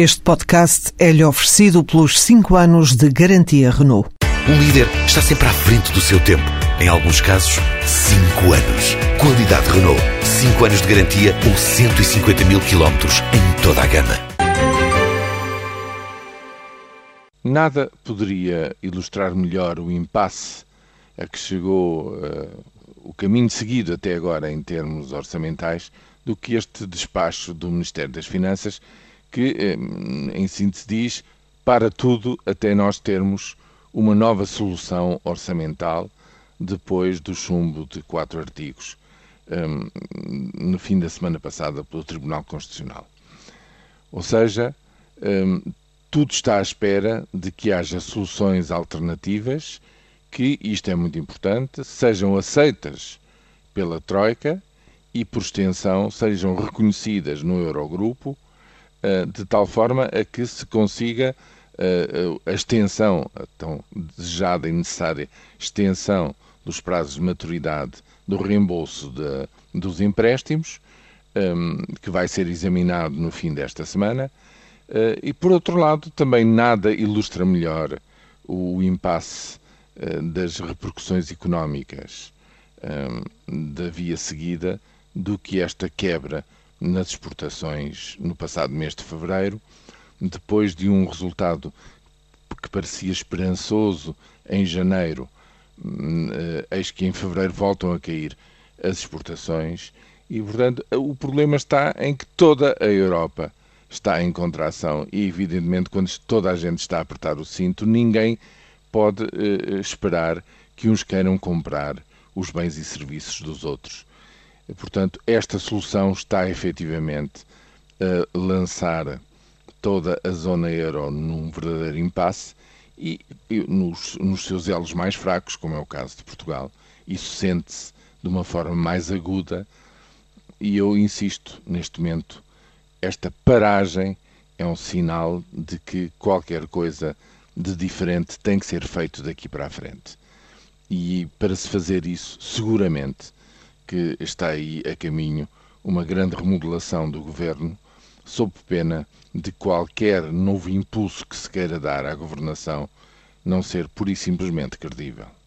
Este podcast é-lhe oferecido pelos 5 anos de garantia Renault. Um líder está sempre à frente do seu tempo. Em alguns casos, 5 anos. Qualidade Renault. 5 anos de garantia ou 150 mil quilómetros em toda a gama. Nada poderia ilustrar melhor o impasse a que chegou uh, o caminho seguido até agora em termos orçamentais do que este despacho do Ministério das Finanças, que, em síntese, diz para tudo até nós termos uma nova solução orçamental depois do chumbo de quatro artigos um, no fim da semana passada pelo Tribunal Constitucional. Ou seja, um, tudo está à espera de que haja soluções alternativas que, isto é muito importante, sejam aceitas pela Troika e, por extensão, sejam reconhecidas no Eurogrupo, de tal forma a que se consiga uh, a extensão, a tão desejada e necessária extensão dos prazos de maturidade do reembolso de, dos empréstimos, um, que vai ser examinado no fim desta semana. Uh, e, por outro lado, também nada ilustra melhor o impasse das repercussões económicas um, da via seguida do que esta quebra nas exportações no passado mês de fevereiro, depois de um resultado que parecia esperançoso em janeiro, eh, eis que em fevereiro voltam a cair as exportações e, portanto, o problema está em que toda a Europa está em contração e, evidentemente, quando toda a gente está a apertar o cinto, ninguém pode uh, esperar que uns queiram comprar os bens e serviços dos outros. Portanto, esta solução está efetivamente a lançar toda a zona euro num verdadeiro impasse e, e nos, nos, seus elos mais fracos, como é o caso de Portugal, isso sente-se de uma forma mais aguda e eu insisto neste momento, esta paragem é um sinal de que qualquer coisa de diferente tem que ser feito daqui para a frente. E para se fazer isso, seguramente que está aí a caminho uma grande remodelação do governo sob pena de qualquer novo impulso que se queira dar à governação não ser pura e simplesmente credível.